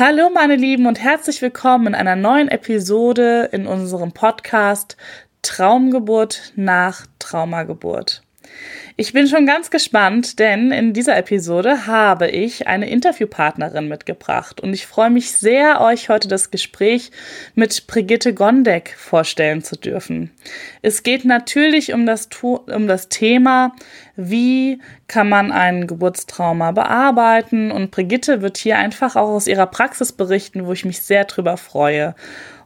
Hallo meine Lieben und herzlich willkommen in einer neuen Episode in unserem Podcast Traumgeburt nach Traumageburt. Ich bin schon ganz gespannt, denn in dieser Episode habe ich eine Interviewpartnerin mitgebracht und ich freue mich sehr, euch heute das Gespräch mit Brigitte Gondek vorstellen zu dürfen. Es geht natürlich um das, um das Thema, wie kann man ein Geburtstrauma bearbeiten und Brigitte wird hier einfach auch aus ihrer Praxis berichten, wo ich mich sehr drüber freue.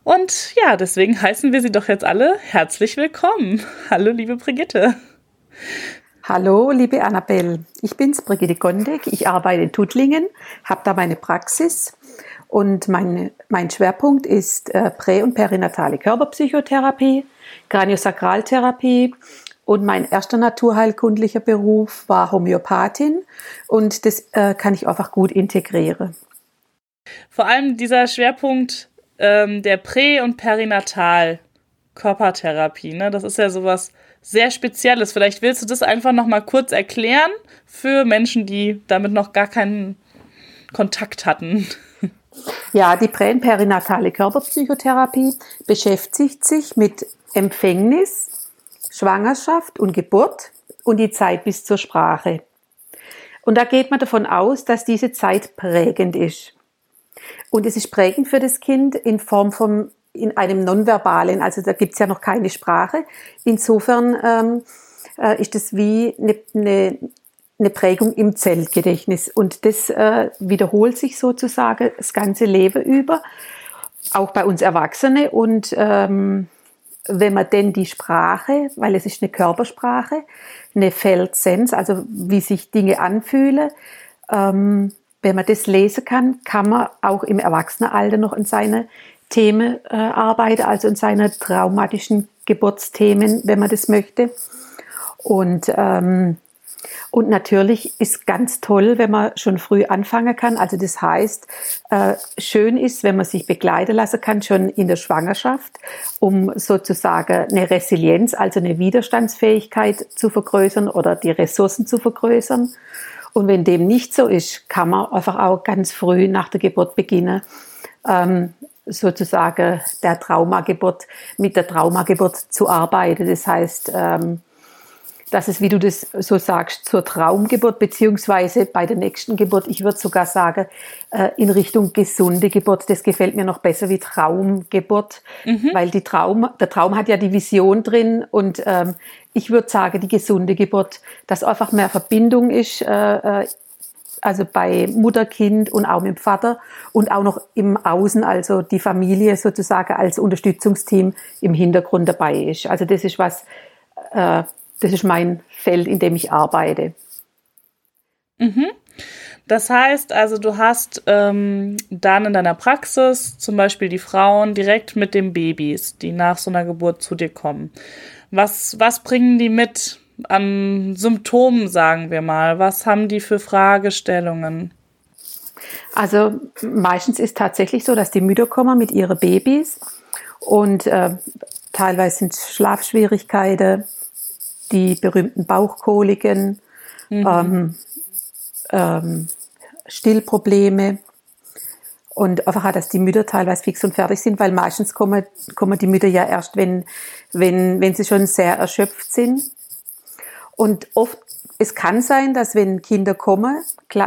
Und ja, deswegen heißen wir sie doch jetzt alle herzlich willkommen. Hallo, liebe Brigitte. Hallo, liebe Annabelle. Ich bin's, Brigitte Gondek. Ich arbeite in Tuttlingen, habe da meine Praxis und mein, mein Schwerpunkt ist äh, prä- und perinatale Körperpsychotherapie, Kraniosakraltherapie und mein erster naturheilkundlicher Beruf war Homöopathin und das äh, kann ich einfach gut integrieren. Vor allem dieser Schwerpunkt ähm, der Prä- und Perinatal Körpertherapie, ne? Das ist ja sowas sehr Spezielles. Vielleicht willst du das einfach noch mal kurz erklären für Menschen, die damit noch gar keinen Kontakt hatten. Ja, die präperinatale Körperpsychotherapie beschäftigt sich mit Empfängnis, Schwangerschaft und Geburt und die Zeit bis zur Sprache. Und da geht man davon aus, dass diese Zeit prägend ist. Und es ist prägend für das Kind in Form von in einem nonverbalen, also da gibt's ja noch keine Sprache. Insofern ähm, äh, ist es wie eine, eine, eine Prägung im Zellgedächtnis und das äh, wiederholt sich sozusagen das ganze Leben über, auch bei uns Erwachsene und ähm, wenn man denn die Sprache, weil es ist eine Körpersprache, eine Feldsens, also wie sich Dinge anfühlen, ähm, wenn man das lesen kann, kann man auch im Erwachsenenalter noch in seine Themen äh, arbeite, also in seiner traumatischen Geburtsthemen, wenn man das möchte. Und, ähm, und natürlich ist ganz toll, wenn man schon früh anfangen kann. Also das heißt, äh, schön ist, wenn man sich begleiten lassen kann, schon in der Schwangerschaft, um sozusagen eine Resilienz, also eine Widerstandsfähigkeit zu vergrößern oder die Ressourcen zu vergrößern. Und wenn dem nicht so ist, kann man einfach auch ganz früh nach der Geburt beginnen, ähm, sozusagen der Traumageburt, mit der Traumageburt zu arbeiten. Das heißt, ähm, dass es, wie du das so sagst, zur Traumgeburt beziehungsweise bei der nächsten Geburt, ich würde sogar sagen, äh, in Richtung gesunde Geburt. Das gefällt mir noch besser wie Traumgeburt, mhm. weil die Traum, der Traum hat ja die Vision drin und ähm, ich würde sagen, die gesunde Geburt, dass einfach mehr Verbindung ist äh, äh also bei Mutter, Kind und auch mit dem Vater und auch noch im Außen, also die Familie sozusagen als Unterstützungsteam im Hintergrund dabei ist. Also das ist was, äh, das ist mein Feld, in dem ich arbeite. Mhm. Das heißt also, du hast ähm, dann in deiner Praxis zum Beispiel die Frauen direkt mit den Babys, die nach so einer Geburt zu dir kommen. Was, was bringen die mit? An Symptomen, sagen wir mal? Was haben die für Fragestellungen? Also meistens ist tatsächlich so, dass die Mütter kommen mit ihren Babys und äh, teilweise sind Schlafschwierigkeiten, die berühmten Bauchkoliken, mhm. ähm, ähm, Stillprobleme und einfach, dass die Mütter teilweise fix und fertig sind, weil meistens kommen, kommen die Mütter ja erst, wenn, wenn, wenn sie schon sehr erschöpft sind. Und oft, es kann sein, dass wenn Kinder kommen,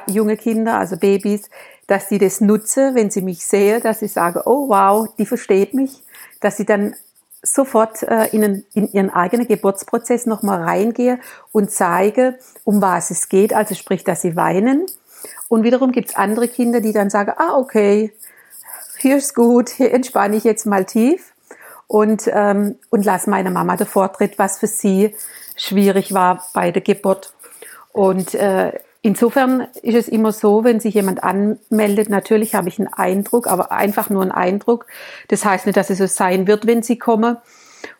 junge Kinder, also Babys, dass sie das nutzen, wenn sie mich sehen, dass sie sagen, oh wow, die versteht mich, dass sie dann sofort äh, in, ihren eigenen Geburtsprozess nochmal reingehe und zeige, um was es geht, also sprich, dass sie weinen. Und wiederum gibt's andere Kinder, die dann sagen, ah, okay, hier ist gut, hier entspanne ich jetzt mal tief und, ähm, und lass meiner Mama den Vortritt, was für sie schwierig war bei der Geburt. Und äh, insofern ist es immer so, wenn sich jemand anmeldet, natürlich habe ich einen Eindruck, aber einfach nur einen Eindruck. Das heißt nicht, dass es so sein wird, wenn sie kommen.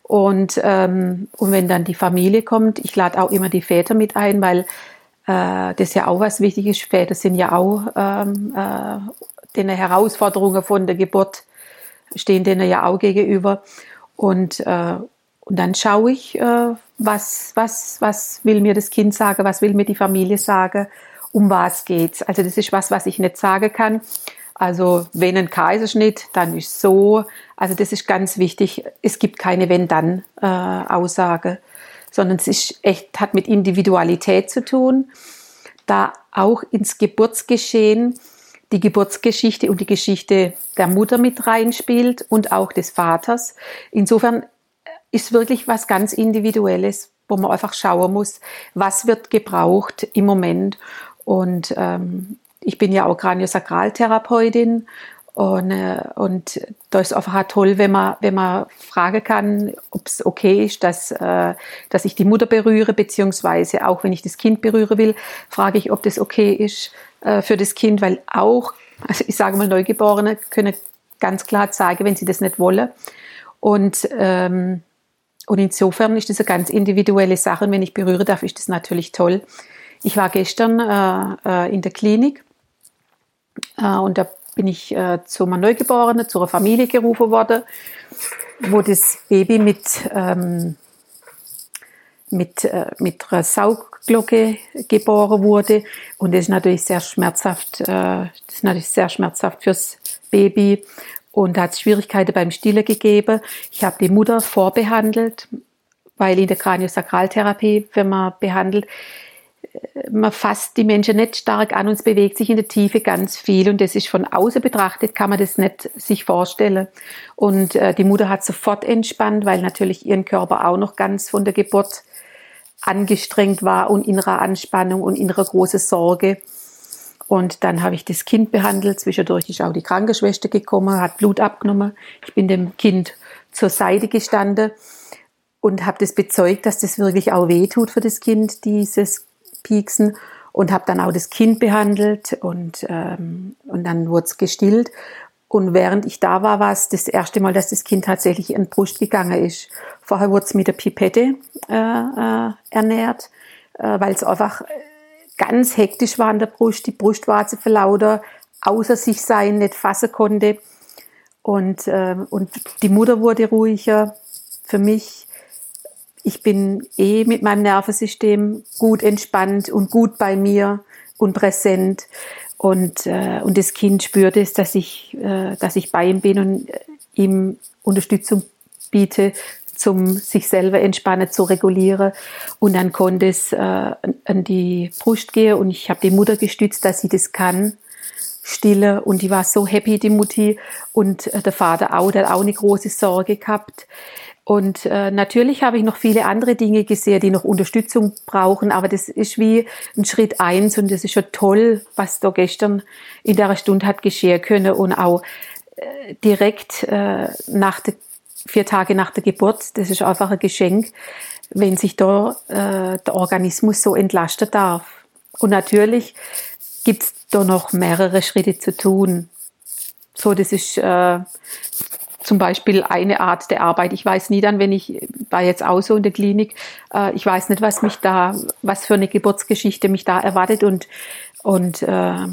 Und, ähm, und wenn dann die Familie kommt, ich lade auch immer die Väter mit ein, weil äh, das ja auch was wichtig ist. Väter sind ja auch ähm, äh, den Herausforderungen von der Geburt, stehen denen ja auch gegenüber. Und, äh, und dann schaue ich, äh, was, was, was will mir das Kind sagen, was will mir die Familie sagen, um was geht's. Also das ist was, was ich nicht sagen kann. Also wenn ein Kaiserschnitt, dann ist so. Also das ist ganz wichtig. Es gibt keine Wenn-Dann-Aussage, äh, sondern es ist echt, hat mit Individualität zu tun. Da auch ins Geburtsgeschehen die Geburtsgeschichte und die Geschichte der Mutter mit reinspielt und auch des Vaters. Insofern ist wirklich was ganz Individuelles, wo man einfach schauen muss, was wird gebraucht im Moment. Und ähm, ich bin ja auch Kraniosakraltherapeutin und, äh, und da ist einfach toll, wenn man, wenn man fragen kann, ob es okay ist, dass, äh, dass ich die Mutter berühre, beziehungsweise auch wenn ich das Kind berühren will, frage ich, ob das okay ist äh, für das Kind, weil auch, also ich sage mal, Neugeborene können ganz klar zeigen, wenn sie das nicht wollen. Und, ähm, und insofern ist das eine ganz individuelle Sache. Und wenn ich berühre darf, ist das natürlich toll. Ich war gestern äh, äh in der Klinik äh, und da bin ich äh, zu einer Neugeborenen, zu einer Familie gerufen worden, wo das Baby mit, ähm, mit, äh, mit einer Saugglocke geboren wurde. Und das ist natürlich sehr schmerzhaft, äh, das ist natürlich sehr schmerzhaft fürs Baby. Und da hat es Schwierigkeiten beim Stillen gegeben. Ich habe die Mutter vorbehandelt, weil in der Kraniosakraltherapie, wenn man behandelt, man fasst die Menschen nicht stark an und es bewegt sich in der Tiefe ganz viel und das ist von außen betrachtet, kann man das nicht sich vorstellen. Und äh, die Mutter hat sofort entspannt, weil natürlich ihren Körper auch noch ganz von der Geburt angestrengt war und innerer Anspannung und innerer große Sorge. Und dann habe ich das Kind behandelt. Zwischendurch ist auch die Krankenschwester gekommen, hat Blut abgenommen. Ich bin dem Kind zur Seite gestanden und habe das bezeugt, dass das wirklich auch weh tut für das Kind, dieses pieksen und habe dann auch das Kind behandelt und, ähm, und dann wurde es gestillt. Und während ich da war, war es das erste Mal, dass das Kind tatsächlich in die Brust gegangen ist. Vorher wurde es mit der Pipette äh, äh, ernährt, äh, weil es einfach ganz hektisch war an der Brust, die Brustwarze verlauter, außer sich sein, nicht fassen konnte. Und, äh, und die Mutter wurde ruhiger. Für mich ich bin eh mit meinem Nervensystem gut entspannt und gut bei mir und präsent. Und, äh, und das Kind spürt es, dass ich, äh, dass ich bei ihm bin und äh, ihm Unterstützung biete, zum sich selber entspannen, zu regulieren. Und dann konnte es äh, an die Brust gehen und ich habe die Mutter gestützt, dass sie das kann. Stille und die war so happy, die Mutti. Und äh, der Vater auch, der hat auch eine große Sorge gehabt. Und äh, natürlich habe ich noch viele andere Dinge gesehen, die noch Unterstützung brauchen, aber das ist wie ein Schritt eins und das ist schon toll, was da gestern in der Stunde hat geschehen können und auch äh, direkt äh, nach der, vier Tage nach der Geburt, das ist einfach ein Geschenk, wenn sich da äh, der Organismus so entlasten darf. Und natürlich gibt's da noch mehrere Schritte zu tun. So, das ist äh, zum Beispiel eine Art der Arbeit. Ich weiß nie dann, wenn ich war jetzt auch so in der Klinik, äh, ich weiß nicht, was mich da, was für eine Geburtsgeschichte mich da erwartet und und äh,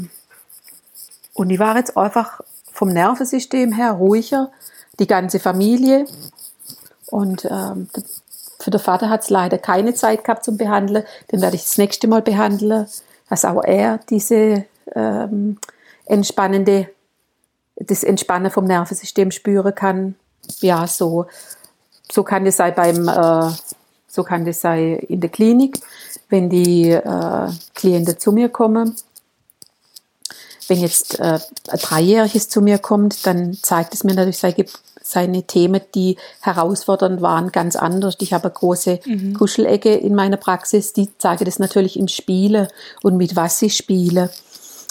und ich war jetzt einfach vom Nervensystem her ruhiger, die ganze Familie und ähm, für den Vater hat es leider keine Zeit gehabt zum Behandeln. Den werde ich das nächste Mal behandeln, dass auch er diese ähm, entspannende das Entspannen vom Nervensystem spüren kann. Ja, so, so kann es sein beim, äh, so kann das sein in der Klinik, wenn die äh, Klienten zu mir kommen. Wenn jetzt äh, ein Dreijähriges zu mir kommt, dann zeigt es mir natürlich seine, seine Themen, die herausfordernd waren, ganz anders. Ich habe eine große mhm. Kuschelecke in meiner Praxis, die zeige das natürlich im Spiele und mit was sie spiele.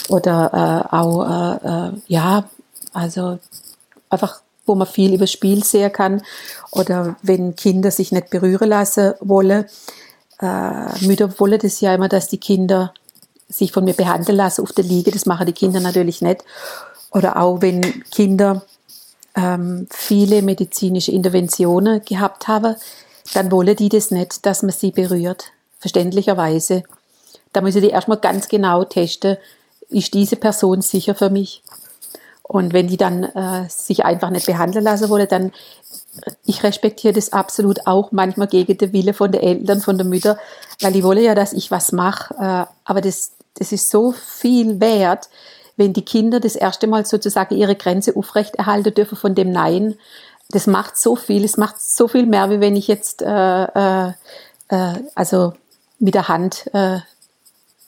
Oder äh, auch, äh, äh ja, also einfach, wo man viel über Spiel sehen kann oder wenn Kinder sich nicht berühren lassen wollen. Äh, Mütter wollen das ja immer, dass die Kinder sich von mir behandeln lassen auf der Liege. Das machen die Kinder natürlich nicht. Oder auch wenn Kinder ähm, viele medizinische Interventionen gehabt haben, dann wollen die das nicht, dass man sie berührt. Verständlicherweise. Da müssen die erstmal ganz genau testen, ist diese Person sicher für mich? Und wenn die dann äh, sich einfach nicht behandeln lassen wollen, dann ich respektiere das absolut auch manchmal gegen den Wille von den Eltern, von der Mütter, weil die wollen ja, dass ich was mache. Äh, aber das, das ist so viel wert, wenn die Kinder das erste Mal sozusagen ihre Grenze aufrechterhalten dürfen von dem Nein, das macht so viel, es macht so viel mehr, wie wenn ich jetzt äh, äh, äh also mit der Hand äh,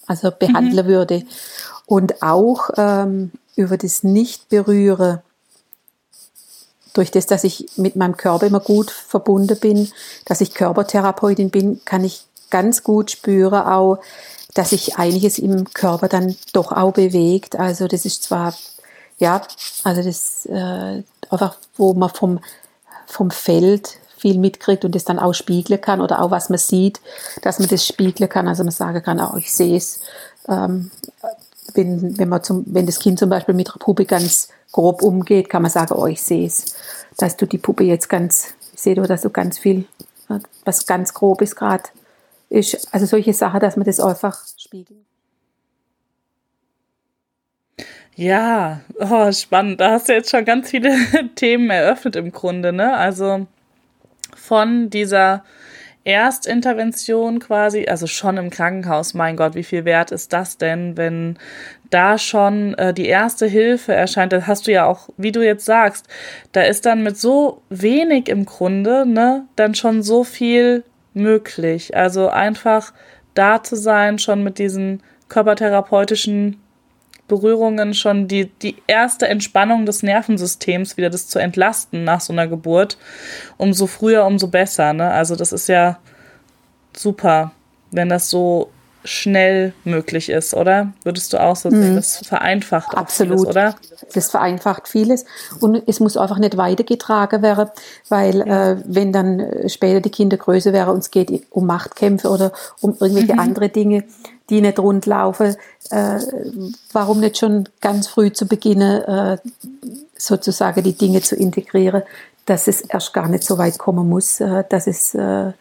also behandeln mhm. würde. Und auch ähm, über das Nicht-Berühren, durch das, dass ich mit meinem Körper immer gut verbunden bin, dass ich Körpertherapeutin bin, kann ich ganz gut spüren auch, dass sich einiges im Körper dann doch auch bewegt. Also das ist zwar, ja, also das äh, einfach, wo man vom, vom Feld viel mitkriegt und das dann auch spiegeln kann oder auch was man sieht, dass man das spiegeln kann. Also man sagen kann, auch ich sehe es, ähm, wenn, wenn, man zum, wenn das Kind zum Beispiel mit der Puppe ganz grob umgeht, kann man sagen, oh, ich sehe es, dass du die Puppe jetzt ganz, ich sehe, dass du ganz viel, was ganz grob ist gerade, ist. Also solche Sachen, dass man das einfach spiegelt. Ja, oh, spannend. Da hast du jetzt schon ganz viele Themen eröffnet im Grunde, ne? Also von dieser Erstintervention quasi, also schon im Krankenhaus, mein Gott, wie viel wert ist das denn, wenn da schon äh, die erste Hilfe erscheint, das hast du ja auch, wie du jetzt sagst, da ist dann mit so wenig im Grunde, ne, dann schon so viel möglich. Also einfach da zu sein, schon mit diesen körpertherapeutischen Berührungen schon die, die erste Entspannung des Nervensystems, wieder das zu entlasten nach so einer Geburt. Umso früher, umso besser. Ne? Also das ist ja super, wenn das so schnell möglich ist, oder? Würdest du auch so sehen? Mhm. Das vereinfacht Absolut. Vieles, oder? Das vereinfacht vieles und es muss einfach nicht weitergetragen werden, weil ja. äh, wenn dann später die Kinder größer wären und es geht um Machtkämpfe oder um irgendwelche mhm. andere Dinge, die nicht rundlaufen, äh, warum nicht schon ganz früh zu beginnen, äh, sozusagen die Dinge zu integrieren, dass es erst gar nicht so weit kommen muss, äh, dass es äh,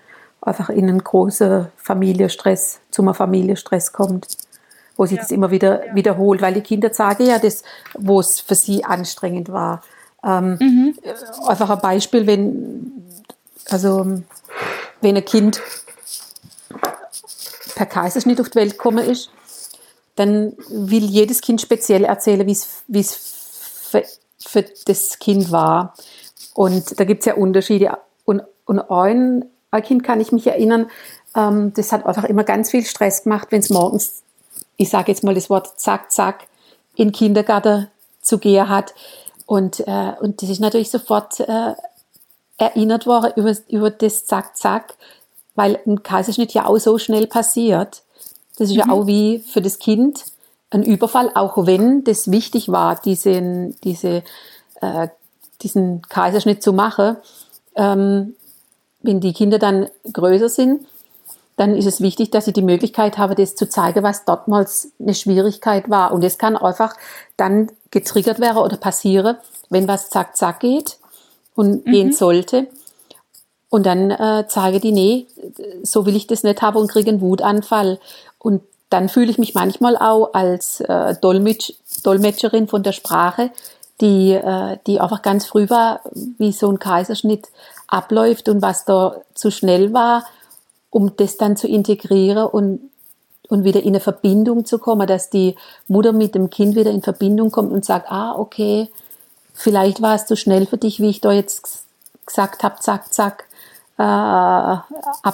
einfach in einen großen Familienstress, zum Familienstress kommt, wo sich ja. das immer wieder ja. wiederholt, weil die Kinder sagen ja das, wo es für sie anstrengend war. Ähm, mhm. Einfach ein Beispiel, wenn, also, wenn ein Kind per Kaiserschnitt auf die Welt gekommen ist, dann will jedes Kind speziell erzählen, wie es für, für das Kind war. Und da gibt es ja Unterschiede. Und, und ein Kind kann ich mich erinnern, ähm, das hat einfach immer ganz viel Stress gemacht, wenn es morgens, ich sage jetzt mal das Wort zack, zack, in den Kindergarten zu gehen hat. Und, äh, und das ist natürlich sofort äh, erinnert worden über, über das zack, zack, weil ein Kaiserschnitt ja auch so schnell passiert. Das ist mhm. ja auch wie für das Kind ein Überfall, auch wenn das wichtig war, diesen, diese, äh, diesen Kaiserschnitt zu machen. Ähm, wenn die Kinder dann größer sind, dann ist es wichtig, dass sie die Möglichkeit haben, das zu zeigen, was dortmals eine Schwierigkeit war. Und es kann einfach dann getriggert werden oder passieren, wenn was zack, zack geht und mhm. gehen sollte. Und dann äh, zeige die, nee, so will ich das nicht haben und kriege einen Wutanfall. Und dann fühle ich mich manchmal auch als äh, Dolmetsch, Dolmetscherin von der Sprache, die, äh, die einfach ganz früh war, wie so ein Kaiserschnitt abläuft und was da zu schnell war, um das dann zu integrieren und, und wieder in eine Verbindung zu kommen, dass die Mutter mit dem Kind wieder in Verbindung kommt und sagt, ah, okay, vielleicht war es zu schnell für dich, wie ich da jetzt gesagt habe, zack, zack, äh, ab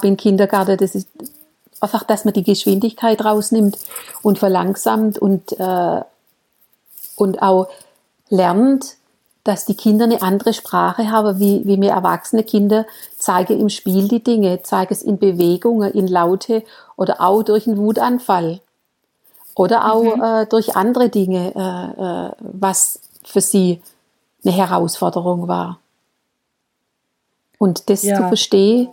in den Kindergarten. Das ist einfach, dass man die Geschwindigkeit rausnimmt und verlangsamt und, äh, und auch lernt, dass die Kinder eine andere Sprache haben, wie, wie mir erwachsene Kinder zeigen im Spiel die Dinge, zeigen es in Bewegungen, in Laute oder auch durch einen Wutanfall. Oder auch mhm. äh, durch andere Dinge, äh, äh, was für sie eine Herausforderung war. Und das ja. zu verstehen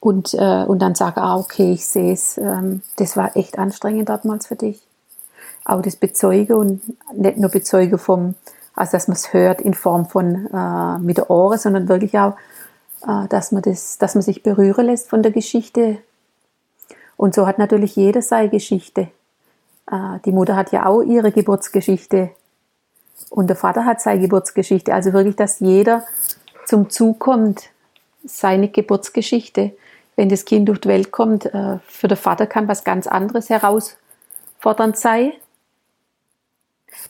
und, äh, und dann sagen, ah, okay, ich sehe es, ähm, das war echt anstrengend damals für dich. Auch das Bezeugen und nicht nur Bezeugen vom, also dass man es hört in Form von äh, mit der Ohren, sondern wirklich auch, äh, dass man das, dass man sich berühren lässt von der Geschichte. Und so hat natürlich jeder seine Geschichte. Äh, die Mutter hat ja auch ihre Geburtsgeschichte und der Vater hat seine Geburtsgeschichte. Also wirklich, dass jeder zum Zug kommt, seine Geburtsgeschichte. Wenn das Kind durch die Welt kommt, äh, für den Vater kann was ganz anderes herausfordernd sein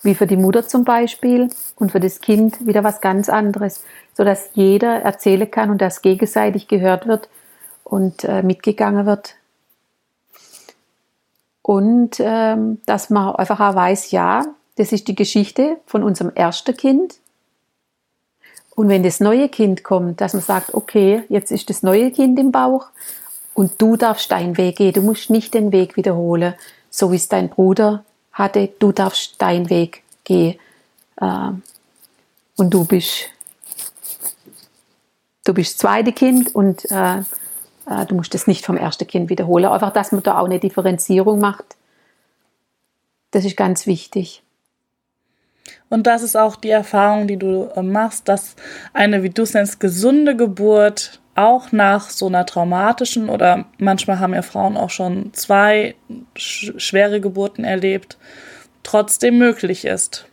wie für die Mutter zum Beispiel und für das Kind wieder was ganz anderes, sodass jeder erzählen kann und das gegenseitig gehört wird und äh, mitgegangen wird. Und ähm, dass man einfach auch weiß, ja, das ist die Geschichte von unserem ersten Kind. Und wenn das neue Kind kommt, dass man sagt, okay, jetzt ist das neue Kind im Bauch und du darfst deinen Weg gehen, du musst nicht den Weg wiederholen, so wie es dein Bruder hatte, du darfst deinen Weg gehen. Ähm, und du bist, du bist das zweite Kind und äh, äh, du musst es nicht vom ersten Kind wiederholen. Einfach, dass man da auch eine Differenzierung macht. Das ist ganz wichtig. Und das ist auch die Erfahrung, die du äh, machst, dass eine, wie du es nennst, gesunde Geburt auch nach so einer traumatischen oder manchmal haben ja Frauen auch schon zwei sch schwere Geburten erlebt, trotzdem möglich ist.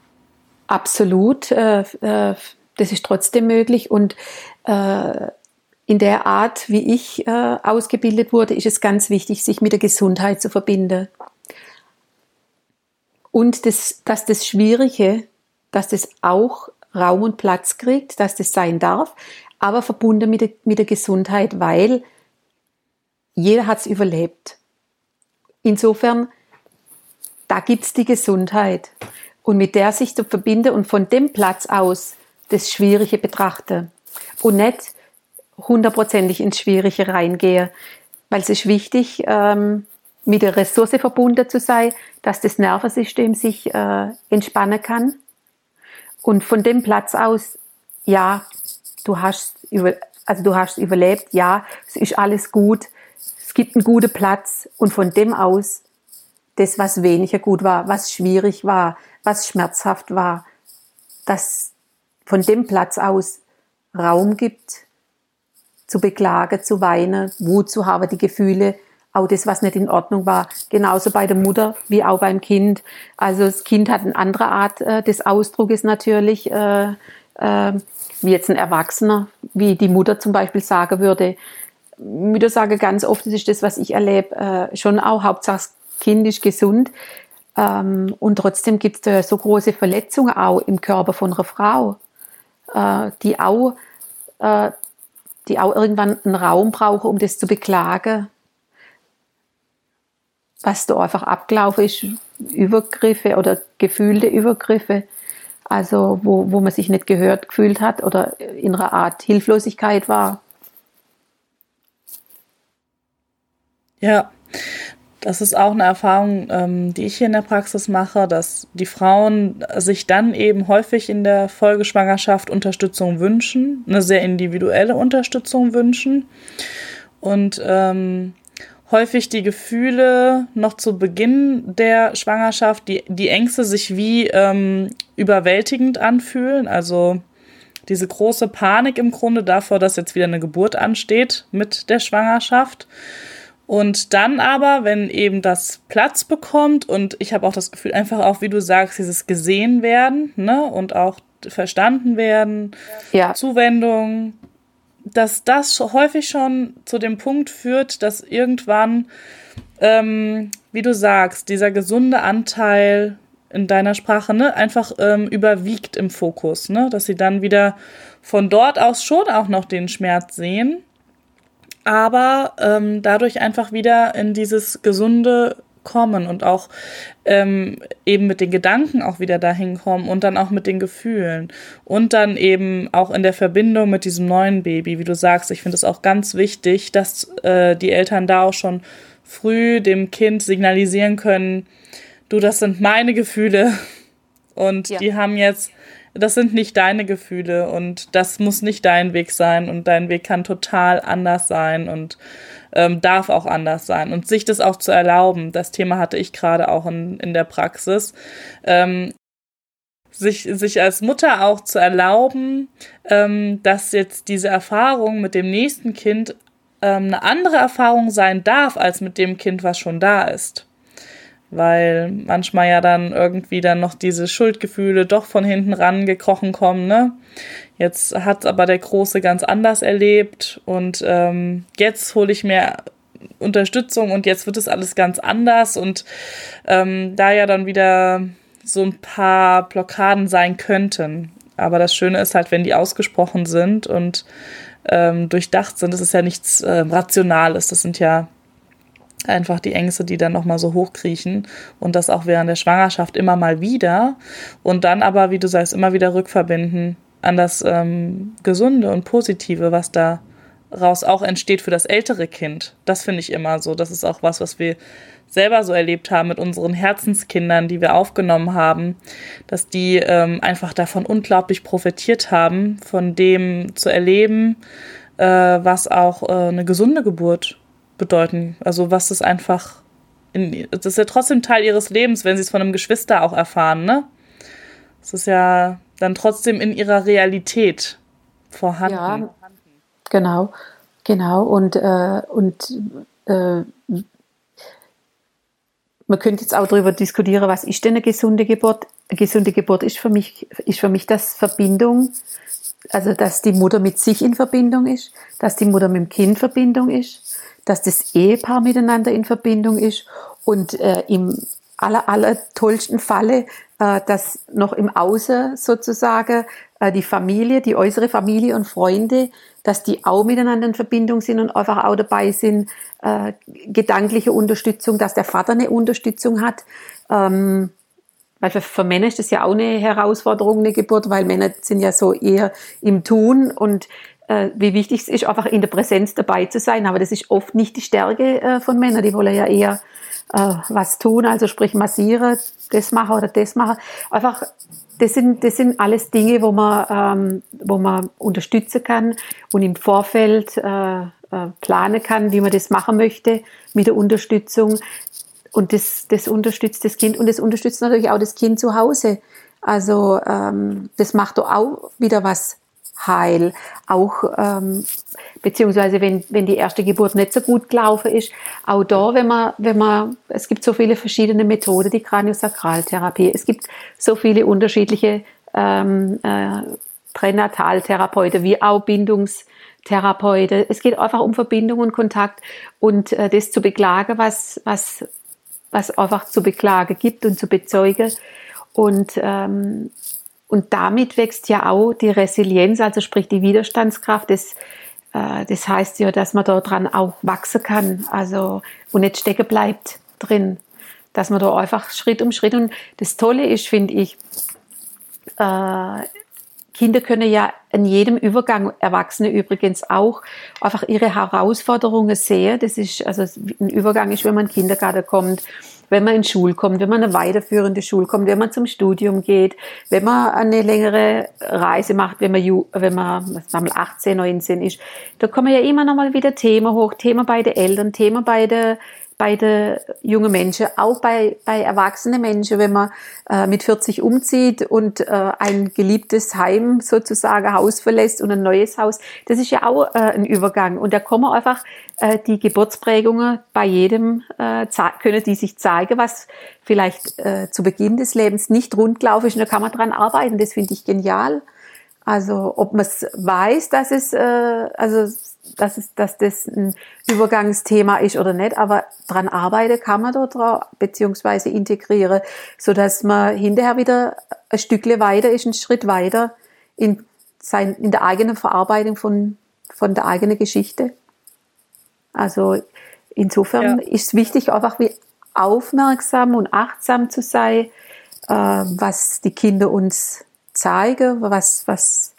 Absolut, äh, äh, das ist trotzdem möglich und äh, in der Art, wie ich äh, ausgebildet wurde, ist es ganz wichtig, sich mit der Gesundheit zu verbinden. Und das, dass das Schwierige, dass das auch Raum und Platz kriegt, dass das sein darf, aber verbunden mit der, mit der Gesundheit, weil jeder hat es überlebt. Insofern, da gibt es die Gesundheit. Und mit der sich zu verbinden und von dem Platz aus das Schwierige betrachten. Und nicht hundertprozentig ins Schwierige reingehe, weil es ist wichtig, ähm, mit der Ressource verbunden zu sein, dass das Nervensystem sich äh, entspannen kann. Und von dem Platz aus, ja, du hast, über, also du hast überlebt, ja, es ist alles gut, es gibt einen guten Platz und von dem aus, das, was weniger gut war, was schwierig war, was schmerzhaft war, dass von dem Platz aus Raum gibt zu beklagen, zu weinen, Wut zu haben, die Gefühle, auch das, was nicht in Ordnung war, genauso bei der Mutter wie auch beim Kind. Also das Kind hat eine andere Art äh, des Ausdrucks natürlich, äh, äh, wie jetzt ein Erwachsener, wie die Mutter zum Beispiel sagen würde. Mütter sagen ganz oft, das ist das, was ich erlebe, äh, schon auch, Hauptsache das Kind ist gesund. Ähm, und trotzdem gibt es da so große Verletzungen auch im Körper von einer Frau, äh, die auch äh, die auch irgendwann einen Raum brauchen, um das zu beklagen, was da einfach abgelaufen ist, Übergriffe oder gefühlte Übergriffe, also wo, wo man sich nicht gehört gefühlt hat oder in einer Art Hilflosigkeit war. Ja, das ist auch eine Erfahrung, ähm, die ich hier in der Praxis mache, dass die Frauen sich dann eben häufig in der Folgeschwangerschaft Unterstützung wünschen, eine sehr individuelle Unterstützung wünschen und ähm, häufig die Gefühle noch zu Beginn der Schwangerschaft, die, die Ängste sich wie ähm, überwältigend anfühlen, also diese große Panik im Grunde davor, dass jetzt wieder eine Geburt ansteht mit der Schwangerschaft. Und dann aber, wenn eben das Platz bekommt und ich habe auch das Gefühl, einfach auch, wie du sagst, dieses gesehen werden, ne, und auch verstanden werden, ja. Zuwendung, dass das häufig schon zu dem Punkt führt, dass irgendwann, ähm, wie du sagst, dieser gesunde Anteil in deiner Sprache, ne, einfach ähm, überwiegt im Fokus, ne, dass sie dann wieder von dort aus schon auch noch den Schmerz sehen aber ähm, dadurch einfach wieder in dieses gesunde kommen und auch ähm, eben mit den Gedanken auch wieder dahin kommen und dann auch mit den Gefühlen und dann eben auch in der Verbindung mit diesem neuen Baby, wie du sagst, ich finde es auch ganz wichtig, dass äh, die Eltern da auch schon früh dem Kind signalisieren können, du, das sind meine Gefühle und ja. die haben jetzt das sind nicht deine Gefühle und das muss nicht dein Weg sein und dein Weg kann total anders sein und ähm, darf auch anders sein und sich das auch zu erlauben. Das Thema hatte ich gerade auch in, in der Praxis. Ähm, sich, sich als Mutter auch zu erlauben, ähm, dass jetzt diese Erfahrung mit dem nächsten Kind ähm, eine andere Erfahrung sein darf als mit dem Kind, was schon da ist weil manchmal ja dann irgendwie dann noch diese Schuldgefühle doch von hinten rangekrochen kommen, ne? Jetzt hat aber der Große ganz anders erlebt und ähm, jetzt hole ich mir Unterstützung und jetzt wird es alles ganz anders und ähm, da ja dann wieder so ein paar Blockaden sein könnten. Aber das Schöne ist halt, wenn die ausgesprochen sind und ähm, durchdacht sind, das ist ja nichts äh, Rationales. Das sind ja einfach die Ängste, die dann nochmal so hochkriechen und das auch während der Schwangerschaft immer mal wieder und dann aber, wie du sagst, immer wieder rückverbinden an das ähm, Gesunde und Positive, was da raus auch entsteht für das ältere Kind. Das finde ich immer so. Das ist auch was, was wir selber so erlebt haben mit unseren Herzenskindern, die wir aufgenommen haben, dass die ähm, einfach davon unglaublich profitiert haben, von dem zu erleben, äh, was auch äh, eine gesunde Geburt bedeuten. Also was das einfach, in, das ist ja trotzdem Teil ihres Lebens, wenn sie es von einem Geschwister auch erfahren, ne? Es ist ja dann trotzdem in ihrer Realität vorhanden. Ja, genau, genau. Und, äh, und äh, man könnte jetzt auch darüber diskutieren, was ist denn eine gesunde Geburt? Eine gesunde Geburt ist für mich, ist für mich das Verbindung, also dass die Mutter mit sich in Verbindung ist, dass die Mutter mit dem Kind in Verbindung ist, dass das Ehepaar miteinander in Verbindung ist und äh, im aller, aller tollsten Falle, äh, dass noch im Außen sozusagen äh, die Familie, die äußere Familie und Freunde, dass die auch miteinander in Verbindung sind und einfach auch dabei sind, äh, gedankliche Unterstützung, dass der Vater eine Unterstützung hat. Ähm, weil für, für Männer ist das ja auch eine Herausforderung, eine Geburt, weil Männer sind ja so eher im Tun und äh, wie wichtig es ist, einfach in der Präsenz dabei zu sein. Aber das ist oft nicht die Stärke äh, von Männern. Die wollen ja eher äh, was tun, also sprich massieren, das machen oder das machen. Einfach, das sind, das sind alles Dinge, wo man, ähm, wo man unterstützen kann und im Vorfeld äh, äh, planen kann, wie man das machen möchte mit der Unterstützung. Und das, das unterstützt das Kind und das unterstützt natürlich auch das Kind zu Hause. Also ähm, das macht doch auch wieder was heil. Auch ähm, beziehungsweise wenn, wenn die erste Geburt nicht so gut gelaufen ist, auch da, wenn man, wenn man, es gibt so viele verschiedene Methoden, die Kraniosakraltherapie, es gibt so viele unterschiedliche ähm, äh, Pränataltherapeuten wie auch Bindungstherapeuten. Es geht einfach um Verbindung und Kontakt und äh, das zu beklagen, was, was, was einfach zu beklagen gibt und zu bezeugen. Und ähm, und damit wächst ja auch die Resilienz, also sprich die Widerstandskraft. Das, äh, das heißt ja, dass man daran auch wachsen kann, also und nicht stecken bleibt drin, dass man da einfach Schritt um Schritt. Und das Tolle ist, finde ich, äh, Kinder können ja in jedem Übergang, Erwachsene übrigens auch, einfach ihre Herausforderungen sehen. Das ist, also ein Übergang ist, wenn man in den Kindergarten kommt, wenn man in Schule kommt, wenn man eine weiterführende Schule kommt, wenn man zum Studium geht, wenn man eine längere Reise macht, wenn man, wenn man sagen wir 18, 19 ist, da kommen ja immer noch mal wieder Themen hoch, Thema bei den Eltern, Thema bei der bei den jungen Menschen, auch bei, bei erwachsenen Menschen, wenn man äh, mit 40 umzieht und äh, ein geliebtes Heim sozusagen Haus verlässt und ein neues Haus, das ist ja auch äh, ein Übergang. Und da kommen einfach äh, die Geburtsprägungen bei jedem, äh, können die sich zeigen, was vielleicht äh, zu Beginn des Lebens nicht rundgelaufen ist. Und da kann man dran arbeiten. Das finde ich genial. Also ob man es weiß, dass es, äh, also dass, es, dass das ein Übergangsthema ist oder nicht, aber dran arbeiten kann man dort drauf, beziehungsweise integrieren, so dass man hinterher wieder ein Stückle weiter ist, einen Schritt weiter in, sein, in der eigenen Verarbeitung von, von der eigenen Geschichte. Also insofern ja. ist es wichtig, einfach wie aufmerksam und achtsam zu sein, äh, was die Kinder uns zeigen, was, was,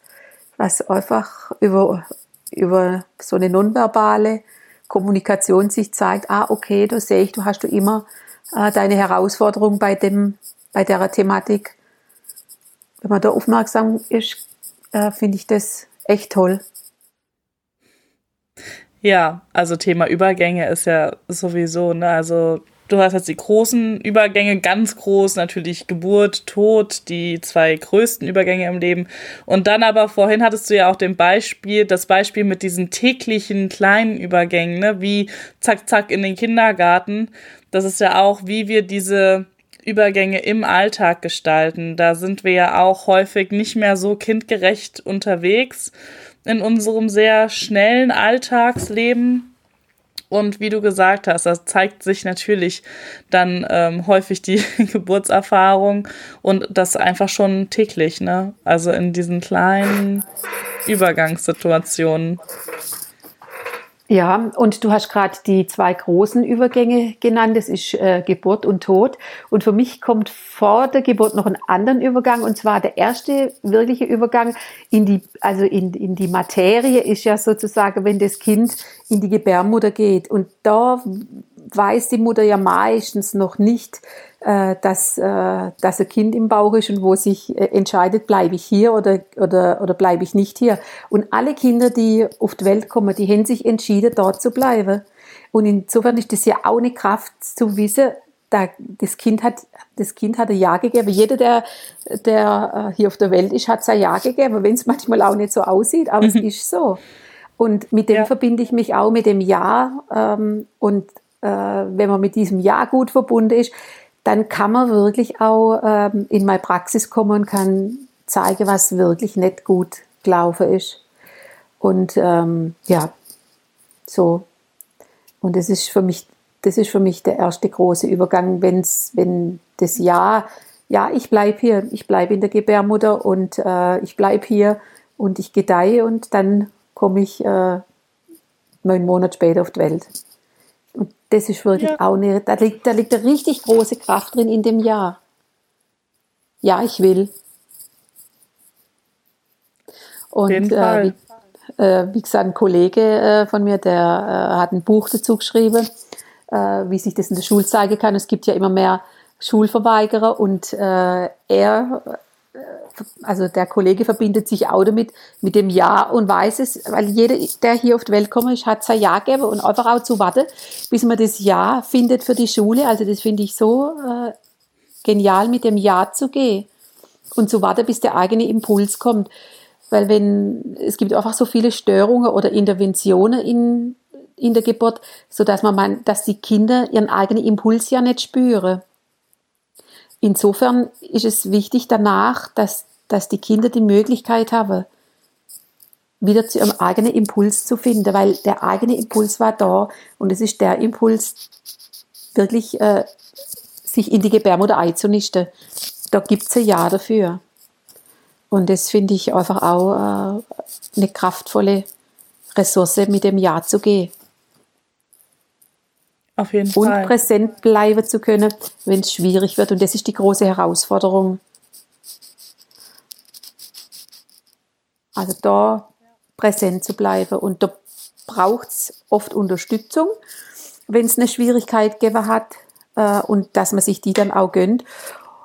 was einfach über über so eine nonverbale Kommunikation sich zeigt, ah, okay, da sehe ich, du hast du immer äh, deine Herausforderung bei dem, bei der Thematik. Wenn man da aufmerksam ist, äh, finde ich das echt toll. Ja, also Thema Übergänge ist ja sowieso, ne, also Du hast jetzt die großen Übergänge, ganz groß natürlich Geburt, Tod, die zwei größten Übergänge im Leben. Und dann aber vorhin hattest du ja auch den Beispiel, das Beispiel mit diesen täglichen kleinen Übergängen, ne, wie zack, zack in den Kindergarten. Das ist ja auch, wie wir diese Übergänge im Alltag gestalten. Da sind wir ja auch häufig nicht mehr so kindgerecht unterwegs in unserem sehr schnellen Alltagsleben Und wie du gesagt hast, das zeigt sich natürlich dann ähm, häufig die Geburtserfahrung und das einfach schon täglich, ne? Also in diesen kleinen Übergangssituationen. Ja, und du hast gerade die zwei großen Übergänge genannt, das ist äh, Geburt und Tod. Und für mich kommt vor der Geburt noch ein anderen Übergang, und zwar der erste wirkliche Übergang in die, also in, in die Materie ist ja sozusagen, wenn das Kind in die Gebärmutter geht. Und da weiß die Mutter ja meistens noch nicht, äh, dass, äh, dass ein Kind im Bauch ist und wo sich äh, entscheidet, bleibe ich hier oder, oder, oder bleibe ich nicht hier. Und alle Kinder, die auf die Welt kommen, die haben sich entschieden, dort zu bleiben. Und insofern ist das ja auch eine Kraft zu wissen, da, das Kind hat, das Kind hat ein Ja gegeben. Jeder, der, der hier auf der Welt ist, hat sein Ja gegeben, wenn es manchmal auch nicht so aussieht, aber es ist so. Und mit dem ja. verbinde ich mich auch mit dem Ja. Ähm, und äh, wenn man mit diesem Ja gut verbunden ist, dann kann man wirklich auch ähm, in meine Praxis kommen und kann zeigen, was wirklich nicht gut gelaufen ist. Und ähm, ja, so. Und das ist für mich, das ist für mich der erste große Übergang, wenn's, wenn das Ja, ja, ich bleibe hier, ich bleibe in der Gebärmutter und äh, ich bleibe hier und ich gedeihe und dann komme ich äh, neun Monate später auf die Welt. Das ist wirklich ja. auch eine, da liegt, da liegt eine richtig große Kraft drin in dem Ja. Ja, ich will. Und äh, wie, äh, wie, gesagt, ein Kollege äh, von mir, der äh, hat ein Buch dazu geschrieben, äh, wie sich das in der Schule zeigen kann. Es gibt ja immer mehr Schulverweigerer und äh, er also der Kollege verbindet sich auch damit, mit dem Ja und weiß es, weil jeder, der hier auf die Welt kommt, hat sein Ja gegeben und einfach auch zu warten, bis man das Ja findet für die Schule. Also das finde ich so äh, genial, mit dem Ja zu gehen und zu warten, bis der eigene Impuls kommt. Weil wenn, es gibt einfach so viele Störungen oder Interventionen in, in der Geburt, so dass man meint, dass die Kinder ihren eigenen Impuls ja nicht spüren. Insofern ist es wichtig danach, dass, dass die Kinder die Möglichkeit haben, wieder zu ihrem eigenen Impuls zu finden, weil der eigene Impuls war da und es ist der Impuls, wirklich äh, sich in die Gebärmutter einzunisten. Da gibt es ein Ja dafür. Und das finde ich einfach auch äh, eine kraftvolle Ressource, mit dem Ja zu gehen. Auf jeden und Fall. präsent bleiben zu können, wenn es schwierig wird. Und das ist die große Herausforderung. Also da präsent zu bleiben. Und da braucht es oft Unterstützung, wenn es eine Schwierigkeit gegeben hat äh, und dass man sich die dann auch gönnt.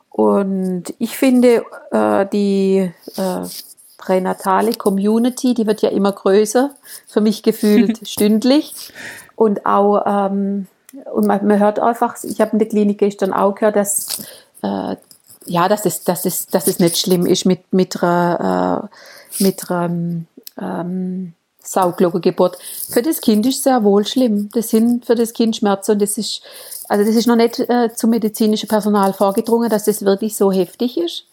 Und ich finde, äh, die äh, pränatale Community, die wird ja immer größer, für mich gefühlt stündlich. Und auch ähm, und man, man hört einfach, ich habe in der Klinik gestern auch gehört, dass äh, ja, dass es, dass es, dass es nicht schlimm ist mit mit einer, äh, mit einer ähm, Sauglockengeburt. Für das Kind ist es sehr wohl schlimm. Das sind für das Kind Schmerzen das ist also das ist noch nicht äh, zum medizinischen Personal vorgedrungen, dass das wirklich so heftig ist.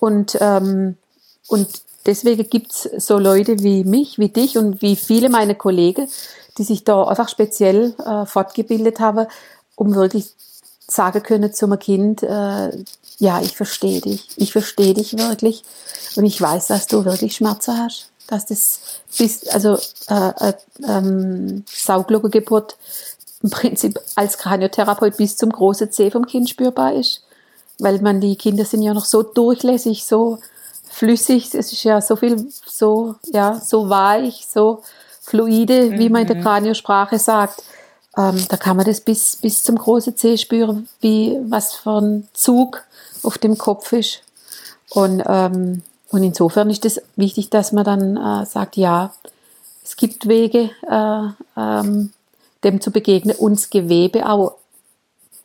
Und ähm, und deswegen gibt's so Leute wie mich, wie dich und wie viele meiner Kollegen, die sich da einfach speziell äh, fortgebildet haben, um wirklich sagen können zum Kind, äh, ja, ich verstehe dich, ich verstehe dich wirklich. Und ich weiß, dass du wirklich Schmerzen hast, dass das bis, also äh, äh, ähm, Sauglockengeburt im Prinzip als Kraniotherapeut bis zum großen C vom Kind spürbar ist, weil man die Kinder sind ja noch so durchlässig, so flüssig, es ist ja so viel, so ja, so weich, so fluide, mhm. wie man in der mhm. Kraniosprache sagt. Ähm, da kann man das bis, bis zum großen C spüren, wie was für ein Zug auf dem Kopf ist. Und, ähm, und insofern ist es das wichtig, dass man dann äh, sagt, ja, es gibt Wege, äh, ähm, dem zu begegnen, uns Gewebe auch,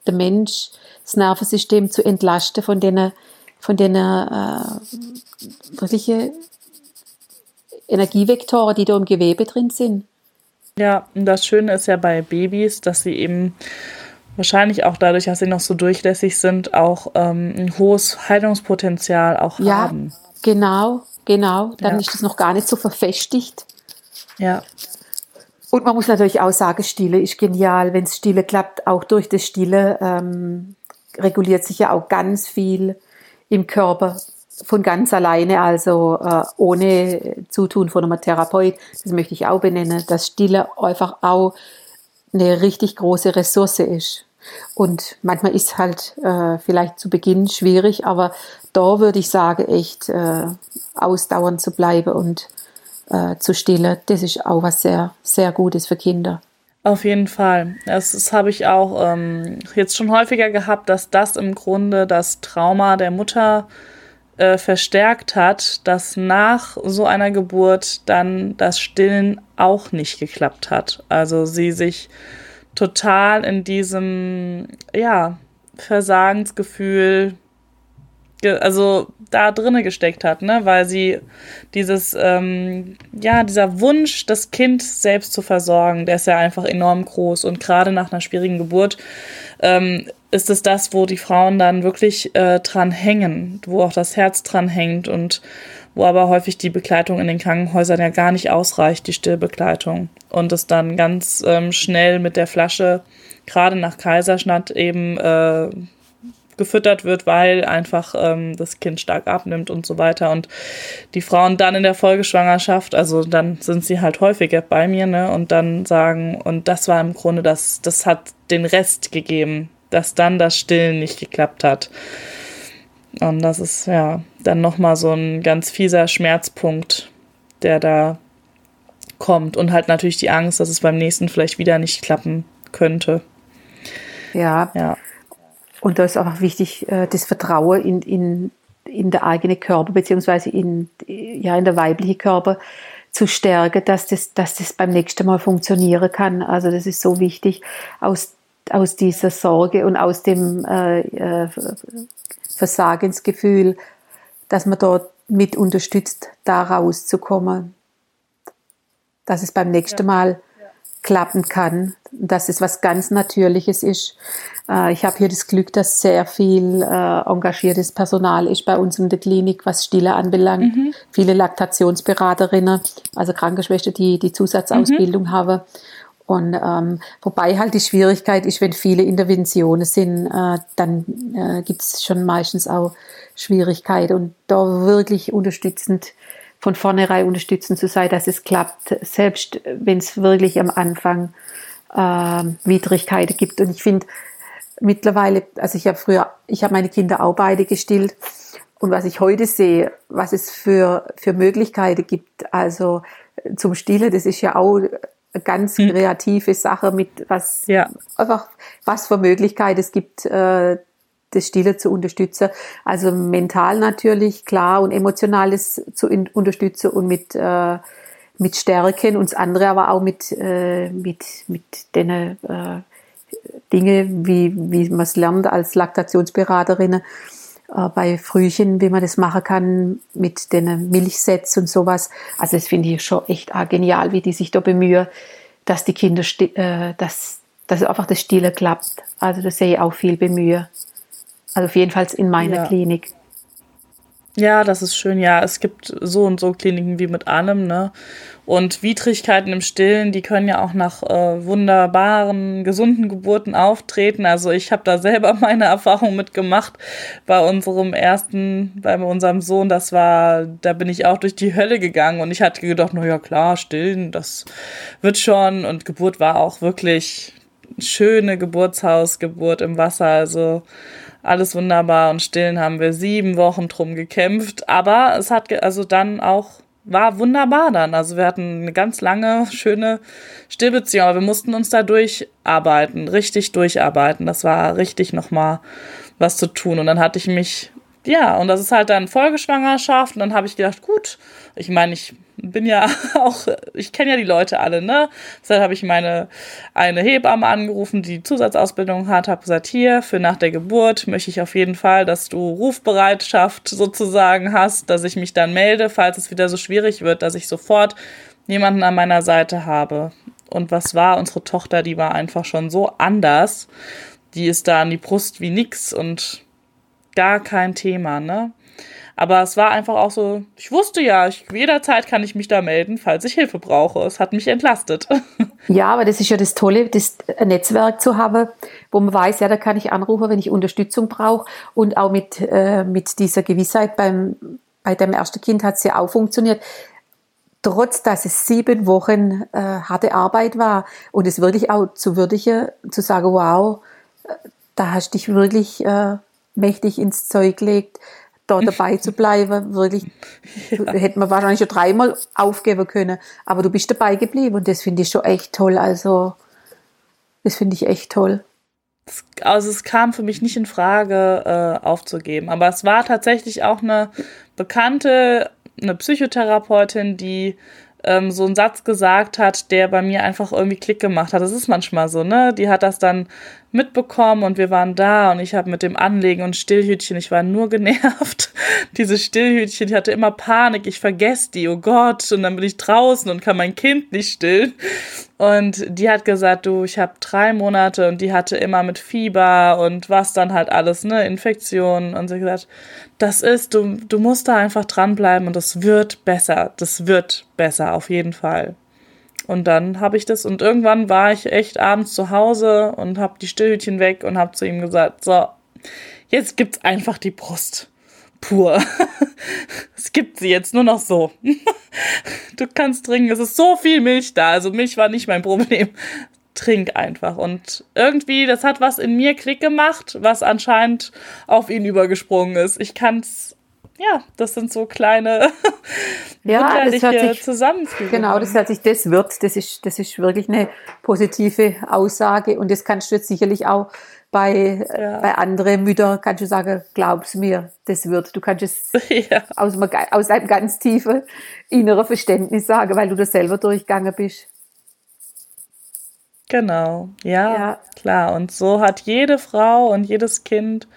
der Mensch, das Nervensystem zu entlasten von den, von den äh, wirkliche Energievektoren, die da im Gewebe drin sind. Ja, und das Schöne ist ja bei Babys, dass sie eben wahrscheinlich auch dadurch, dass sie noch so durchlässig sind, auch ähm, ein hohes Heilungspotenzial auch ja, haben. Genau, genau. Dann ja. ist es noch gar nicht so verfestigt. Ja. Und man muss natürlich auch sagen, Stille ist genial. Wenn es Stille klappt, auch durch das Stille ähm, reguliert sich ja auch ganz viel im Körper von ganz alleine, also äh, ohne Zutun von einem Therapeut. Das möchte ich auch benennen, dass Stille einfach auch eine richtig große Ressource ist. Und manchmal ist halt äh, vielleicht zu Beginn schwierig, aber da würde ich sagen, echt äh, ausdauernd zu bleiben und äh, zu stillen, das ist auch was sehr, sehr Gutes für Kinder. Auf jeden Fall. Das, das habe ich auch ähm, jetzt schon häufiger gehabt, dass das im Grunde das Trauma der Mutter äh, verstärkt hat, dass nach so einer Geburt dann das Stillen auch nicht geklappt hat. Also sie sich total in diesem, ja, Versagensgefühl, also da drinne gesteckt hat, ne, weil sie dieses, ähm, ja, dieser Wunsch, das Kind selbst zu versorgen, der ist ja einfach enorm groß und gerade nach einer schwierigen Geburt ähm, ist es das, wo die Frauen dann wirklich äh, dran hängen, wo auch das Herz dran hängt und wo aber häufig die Begleitung in den Krankenhäusern ja gar nicht ausreicht, die Stillbegleitung. Und es dann ganz ähm, schnell mit der Flasche, gerade nach Kaiserschnitt, eben äh, gefüttert wird, weil einfach ähm, das Kind stark abnimmt und so weiter. Und die Frauen dann in der Folgeschwangerschaft, also dann sind sie halt häufiger bei mir, ne, und dann sagen, und das war im Grunde das, das hat den Rest gegeben, dass dann das Stillen nicht geklappt hat. Und das ist ja dann nochmal so ein ganz fieser Schmerzpunkt, der da kommt. Und halt natürlich die Angst, dass es beim nächsten vielleicht wieder nicht klappen könnte. Ja. ja. Und da ist auch wichtig, äh, das Vertrauen in, in, in der eigene Körper, beziehungsweise in, ja, in der weibliche Körper zu stärken, dass das, dass das beim nächsten Mal funktionieren kann. Also das ist so wichtig, aus, aus dieser Sorge und aus dem äh, äh, Versagensgefühl, dass man dort mit unterstützt, da rauszukommen. Dass es beim nächsten Mal klappen kann, dass es was ganz Natürliches ist. Äh, ich habe hier das Glück, dass sehr viel äh, engagiertes Personal ist bei uns in der Klinik, was Stille anbelangt. Mhm. Viele Laktationsberaterinnen, also Krankenschwester, die die Zusatzausbildung mhm. haben. Und ähm, wobei halt die Schwierigkeit ist, wenn viele Interventionen sind, äh, dann äh, gibt es schon meistens auch Schwierigkeiten. Und da wirklich unterstützend, von vornherein unterstützend zu sein, dass es klappt, selbst wenn es wirklich am Anfang äh, Widrigkeiten gibt. Und ich finde mittlerweile, also ich habe früher, ich habe meine Kinder auch beide gestillt. Und was ich heute sehe, was es für, für Möglichkeiten gibt, also zum Stillen, das ist ja auch ganz hm. kreative Sache mit was ja. einfach was für Möglichkeiten es gibt, äh, das Stille zu unterstützen. Also mental natürlich klar und emotionales zu unterstützen und mit äh, mit Stärken und das andere aber auch mit äh, mit mit den äh, Dinge wie wie man es lernt als Laktationsberaterin äh, bei Frühchen, wie man das machen kann mit den Milchsets und sowas. Also das finde ich schon echt genial, wie die sich da bemühen, dass die Kinder, äh, dass, dass einfach das Stille klappt. Also das sehe ich auch viel bemühe. Also auf jeden Fall in meiner ja. Klinik. Ja, das ist schön. Ja, es gibt so und so Kliniken wie mit allem, ne? Und Widrigkeiten im Stillen, die können ja auch nach äh, wunderbaren, gesunden Geburten auftreten. Also ich habe da selber meine Erfahrung mitgemacht bei unserem ersten, bei unserem Sohn. Das war, da bin ich auch durch die Hölle gegangen und ich hatte gedacht, na ja klar, stillen, das wird schon. Und Geburt war auch wirklich schöne Geburtshausgeburt im Wasser. Also alles wunderbar und stillen haben wir sieben Wochen drum gekämpft. Aber es hat also dann auch war wunderbar dann. Also wir hatten eine ganz lange, schöne Stillbeziehung, aber wir mussten uns da durcharbeiten, richtig durcharbeiten. Das war richtig nochmal was zu tun. Und dann hatte ich mich, ja, und das ist halt dann Folgeschwangerschaft. Und dann habe ich gedacht, gut, ich meine, ich bin ja auch, ich kenne ja die Leute alle, ne? Deshalb habe ich meine eine Hebamme angerufen, die Zusatzausbildung hat, habe gesagt, hier, für nach der Geburt möchte ich auf jeden Fall, dass du Rufbereitschaft sozusagen hast, dass ich mich dann melde, falls es wieder so schwierig wird, dass ich sofort jemanden an meiner Seite habe. Und was war unsere Tochter, die war einfach schon so anders. Die ist da an die Brust wie nix und gar kein Thema, ne? Aber es war einfach auch so, ich wusste ja, ich, jederzeit kann ich mich da melden, falls ich Hilfe brauche. Es hat mich entlastet. Ja, aber das ist ja das Tolle, das Netzwerk zu haben, wo man weiß, ja, da kann ich anrufen, wenn ich Unterstützung brauche. Und auch mit, äh, mit dieser Gewissheit beim, bei dem ersten Kind hat es ja auch funktioniert trotz dass es sieben Wochen äh, harte Arbeit war und es wirklich auch zu würdigen, zu sagen, wow, äh, da hast du dich wirklich äh, mächtig ins Zeug gelegt, da dabei zu bleiben. Wirklich, ja. hätte man wahrscheinlich schon dreimal aufgeben können, aber du bist dabei geblieben und das finde ich schon echt toll. Also, das finde ich echt toll. Also es kam für mich nicht in Frage äh, aufzugeben, aber es war tatsächlich auch eine bekannte eine Psychotherapeutin, die ähm, so einen Satz gesagt hat, der bei mir einfach irgendwie Klick gemacht hat. Das ist manchmal so, ne? Die hat das dann mitbekommen und wir waren da und ich habe mit dem Anlegen und Stillhütchen, ich war nur genervt. Diese Stillhütchen, ich hatte immer Panik, ich vergesse die, oh Gott, und dann bin ich draußen und kann mein Kind nicht stillen. Und die hat gesagt, du, ich habe drei Monate und die hatte immer mit Fieber und was dann halt alles, ne, Infektionen. Und sie hat gesagt, das ist, du, du musst da einfach dranbleiben und das wird besser. Das wird besser, auf jeden Fall. Und dann habe ich das und irgendwann war ich echt abends zu Hause und habe die Stillhütchen weg und habe zu ihm gesagt, so, jetzt gibt's einfach die Brust. Pur. es gibt sie jetzt nur noch so. du kannst trinken, es ist so viel Milch da. Also Milch war nicht mein Problem. Trink einfach. Und irgendwie, das hat was in mir Klick gemacht, was anscheinend auf ihn übergesprungen ist. Ich kann's ja, das sind so kleine ja, das hört sich, Zusammenfügungen. Genau, das hört sich, das wird, das ist, das ist wirklich eine positive Aussage und das kannst du jetzt sicherlich auch bei, ja. bei anderen Müttern, kannst du sagen, glaub's mir, das wird. Du kannst es ja. aus, einem, aus einem ganz tiefen inneren Verständnis sagen, weil du das selber durchgegangen bist. Genau, ja, ja, klar. Und so hat jede Frau und jedes Kind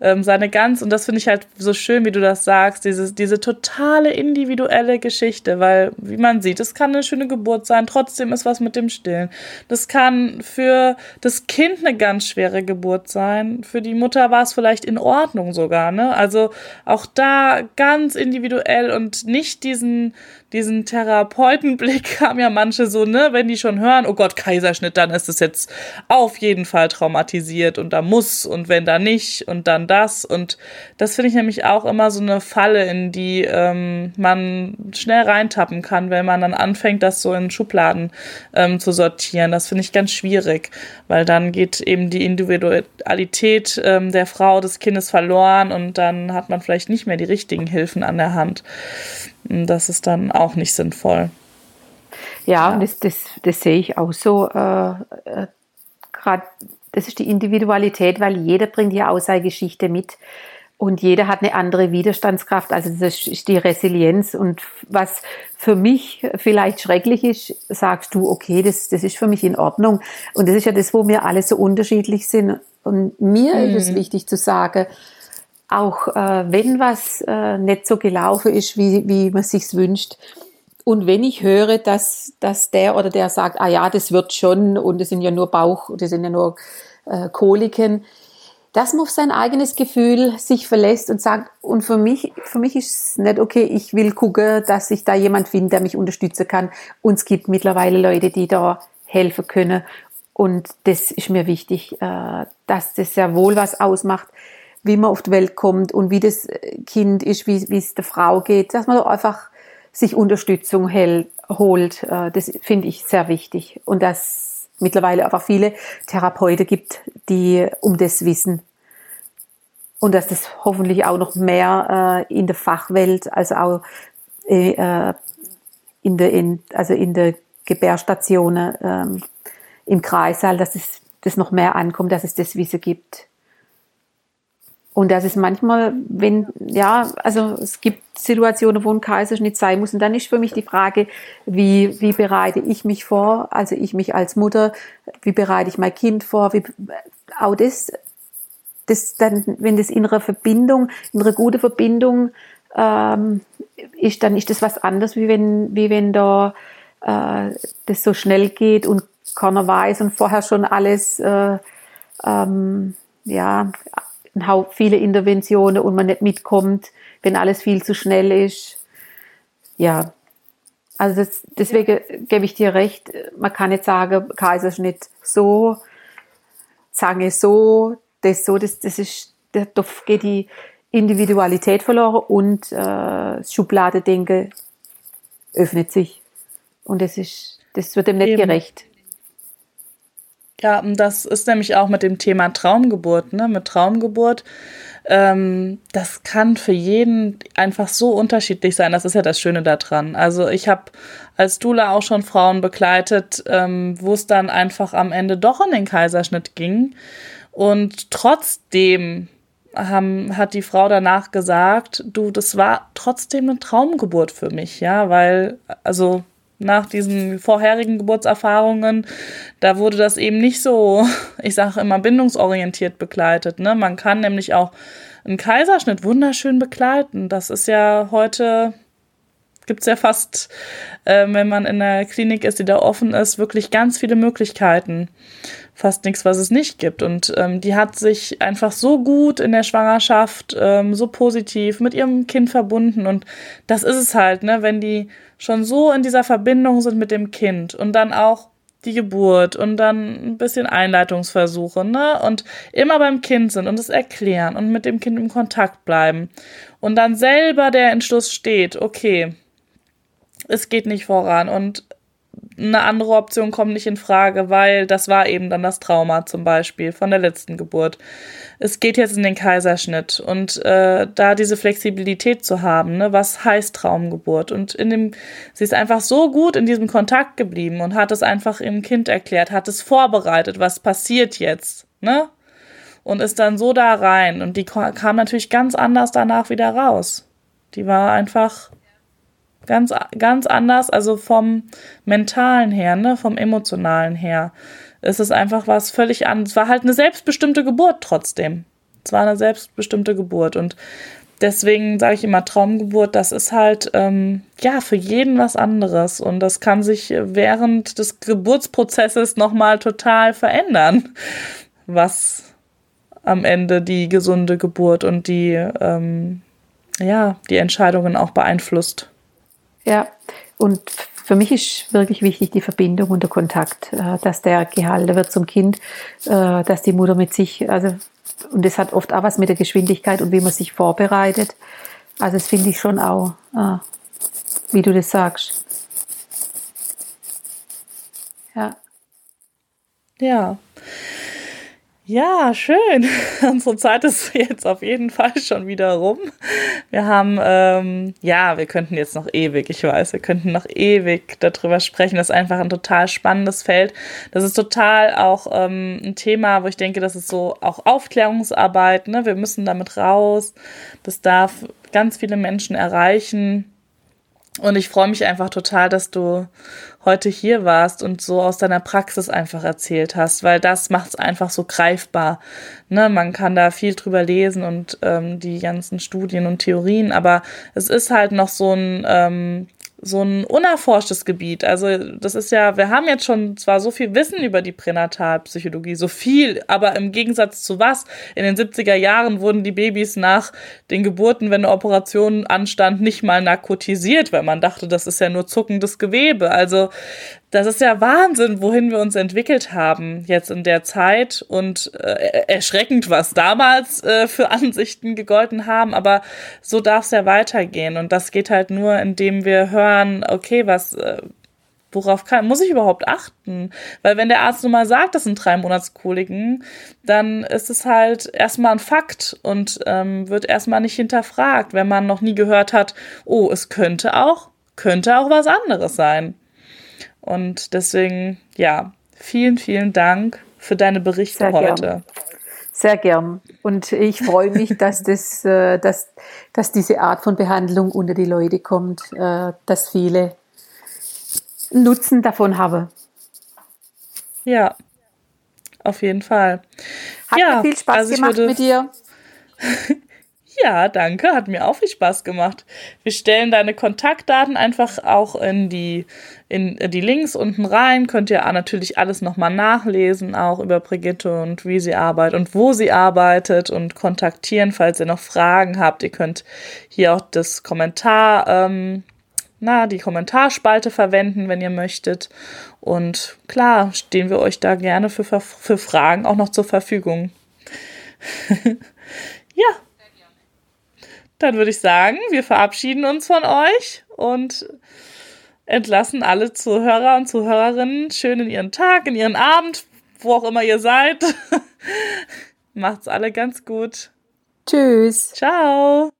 ähm, seine ganz, und das finde ich halt so schön, wie du das sagst, diese, diese totale individuelle Geschichte, weil, wie man sieht, es kann eine schöne Geburt sein, trotzdem ist was mit dem Stillen. Das kann für das Kind eine ganz schwere Geburt sein, für die Mutter war es vielleicht in Ordnung sogar, ne? Also auch da ganz individuell und nicht diesen, diesen Therapeutenblick haben ja manche so, ne, wenn die schon hören, oh Gott, Kaiserschnitt, dann ist es jetzt auf jeden Fall traumatisiert und da muss und wenn da nicht und dann das. Und das finde ich nämlich auch immer so eine Falle, in die ähm, man schnell reintappen kann, wenn man dann anfängt, das so in Schubladen ähm, zu sortieren. Das finde ich ganz schwierig, weil dann geht eben die Individualität ähm, der Frau, des Kindes verloren und dann hat man vielleicht nicht mehr die richtigen Hilfen an der Hand. Das ist dann auch nicht sinnvoll. Ja, ja. Das, das, das sehe ich auch so. Äh, äh, Gerade das ist die Individualität, weil jeder bringt ja auch seine Geschichte mit und jeder hat eine andere Widerstandskraft. Also das ist die Resilienz. Und was für mich vielleicht schrecklich ist, sagst du, okay, das, das ist für mich in Ordnung. Und das ist ja das, wo wir alle so unterschiedlich sind. Und mir mhm. ist es wichtig zu sagen, auch äh, wenn was äh, nicht so gelaufen ist, wie, wie man sich's wünscht, und wenn ich höre, dass, dass der oder der sagt, ah ja, das wird schon und das sind ja nur Bauch, das sind ja nur äh, Koliken, dass man auf sein eigenes Gefühl sich verlässt und sagt, und für mich, für mich ist es nicht okay, ich will gucken, dass ich da jemand finde, der mich unterstützen kann. Und es gibt mittlerweile Leute, die da helfen können. Und das ist mir wichtig, äh, dass das sehr wohl was ausmacht, wie man auf die Welt kommt und wie das Kind ist, wie, wie es der Frau geht, dass man einfach sich Unterstützung hält, holt. Äh, das finde ich sehr wichtig. Und dass mittlerweile einfach viele Therapeuten gibt, die um das wissen. Und dass das hoffentlich auch noch mehr äh, in der Fachwelt, also auch äh, in der, in, also in der Gebärstationen, ähm, im Kreissaal, dass es das noch mehr ankommt, dass es das Wissen gibt. Und das ist manchmal, wenn, ja, also es gibt Situationen, wo ein Kaiserschnitt sein muss. Und dann ist für mich die Frage, wie, wie bereite ich mich vor? Also ich mich als Mutter, wie bereite ich mein Kind vor? Wie, auch das, das dann, wenn das innere Verbindung, innere gute Verbindung ähm, ist, dann ist das was anderes, wie wenn, wie wenn da äh, das so schnell geht und keiner weiß und vorher schon alles äh, ähm, ja viele Interventionen und man nicht mitkommt, wenn alles viel zu schnell ist. Ja, also das, deswegen gebe ich dir recht, man kann nicht sagen, Kaiserschnitt so, Zange so, das so, das, das ist, da geht die Individualität verloren und äh, das Schubladedenken öffnet sich. Und das ist, das wird dem nicht Eben. gerecht. Ja, das ist nämlich auch mit dem Thema Traumgeburt, ne? Mit Traumgeburt ähm, das kann für jeden einfach so unterschiedlich sein. Das ist ja das Schöne daran. Also ich habe als Dula auch schon Frauen begleitet, ähm, wo es dann einfach am Ende doch in den Kaiserschnitt ging. Und trotzdem haben, hat die Frau danach gesagt, du, das war trotzdem eine Traumgeburt für mich, ja, weil, also nach diesen vorherigen Geburtserfahrungen, da wurde das eben nicht so, ich sage immer, bindungsorientiert begleitet. Ne? Man kann nämlich auch einen Kaiserschnitt wunderschön begleiten. Das ist ja heute, gibt es ja fast, äh, wenn man in der Klinik ist, die da offen ist, wirklich ganz viele Möglichkeiten. Fast nichts, was es nicht gibt. Und ähm, die hat sich einfach so gut in der Schwangerschaft, ähm, so positiv mit ihrem Kind verbunden. Und das ist es halt, ne, wenn die schon so in dieser Verbindung sind mit dem Kind und dann auch die Geburt und dann ein bisschen Einleitungsversuche, ne? Und immer beim Kind sind und es erklären und mit dem Kind im Kontakt bleiben. Und dann selber der Entschluss steht, okay, es geht nicht voran und eine andere Option kommt nicht in Frage, weil das war eben dann das Trauma zum Beispiel von der letzten Geburt. Es geht jetzt in den Kaiserschnitt und äh, da diese Flexibilität zu haben, ne, was heißt Traumgeburt? Und in dem, sie ist einfach so gut in diesem Kontakt geblieben und hat es einfach ihrem Kind erklärt, hat es vorbereitet, was passiert jetzt, ne? Und ist dann so da rein und die kam natürlich ganz anders danach wieder raus. Die war einfach Ganz, ganz anders, also vom mentalen her, ne, vom emotionalen her. Es ist einfach was völlig anderes. Es war halt eine selbstbestimmte Geburt trotzdem. Es war eine selbstbestimmte Geburt. Und deswegen sage ich immer Traumgeburt, das ist halt ähm, ja für jeden was anderes und das kann sich während des Geburtsprozesses nochmal total verändern, was am Ende die gesunde Geburt und die ähm, ja die Entscheidungen auch beeinflusst. Ja, und für mich ist wirklich wichtig die Verbindung und der Kontakt, äh, dass der gehalten wird zum Kind, äh, dass die Mutter mit sich, also, und das hat oft auch was mit der Geschwindigkeit und wie man sich vorbereitet. Also, das finde ich schon auch, äh, wie du das sagst. Ja. Ja. Ja, schön. Unsere Zeit ist jetzt auf jeden Fall schon wieder rum. Wir haben, ähm, ja, wir könnten jetzt noch ewig, ich weiß, wir könnten noch ewig darüber sprechen. Das ist einfach ein total spannendes Feld. Das ist total auch ähm, ein Thema, wo ich denke, das ist so auch Aufklärungsarbeit. Ne? Wir müssen damit raus. Das darf ganz viele Menschen erreichen. Und ich freue mich einfach total, dass du heute hier warst und so aus deiner Praxis einfach erzählt hast, weil das macht es einfach so greifbar. Ne, man kann da viel drüber lesen und ähm, die ganzen Studien und Theorien, aber es ist halt noch so ein ähm, so ein unerforschtes Gebiet. Also das ist ja, wir haben jetzt schon zwar so viel Wissen über die Pränatalpsychologie, so viel, aber im Gegensatz zu was? In den 70er Jahren wurden die Babys nach den Geburten, wenn eine Operation anstand, nicht mal narkotisiert, weil man dachte, das ist ja nur zuckendes Gewebe. Also das ist ja Wahnsinn, wohin wir uns entwickelt haben jetzt in der Zeit und äh, erschreckend, was damals äh, für Ansichten gegolten haben, aber so darf es ja weitergehen und das geht halt nur, indem wir hören, okay, was, äh, worauf kann, muss ich überhaupt achten? Weil wenn der Arzt nun mal sagt, das sind drei Monatskoliken, dann ist es halt erstmal ein Fakt und ähm, wird erstmal nicht hinterfragt, wenn man noch nie gehört hat, oh, es könnte auch, könnte auch was anderes sein. Und deswegen, ja, vielen, vielen Dank für deine Berichte Sehr heute. Gern. Sehr gern. Und ich freue mich, dass, das, äh, dass, dass diese Art von Behandlung unter die Leute kommt, äh, dass viele Nutzen davon haben. Ja, auf jeden Fall. Hat ja, mir viel Spaß also gemacht würde, mit dir. Ja, danke, hat mir auch viel Spaß gemacht. Wir stellen deine Kontaktdaten einfach auch in die, in die Links unten rein. Könnt ihr natürlich alles nochmal nachlesen, auch über Brigitte und wie sie arbeitet und wo sie arbeitet und kontaktieren, falls ihr noch Fragen habt. Ihr könnt hier auch das Kommentar, ähm, na, die Kommentarspalte verwenden, wenn ihr möchtet. Und klar, stehen wir euch da gerne für, für Fragen auch noch zur Verfügung. ja, dann würde ich sagen, wir verabschieden uns von euch und entlassen alle Zuhörer und Zuhörerinnen schön in ihren Tag, in ihren Abend, wo auch immer ihr seid. Macht's alle ganz gut. Tschüss. Ciao.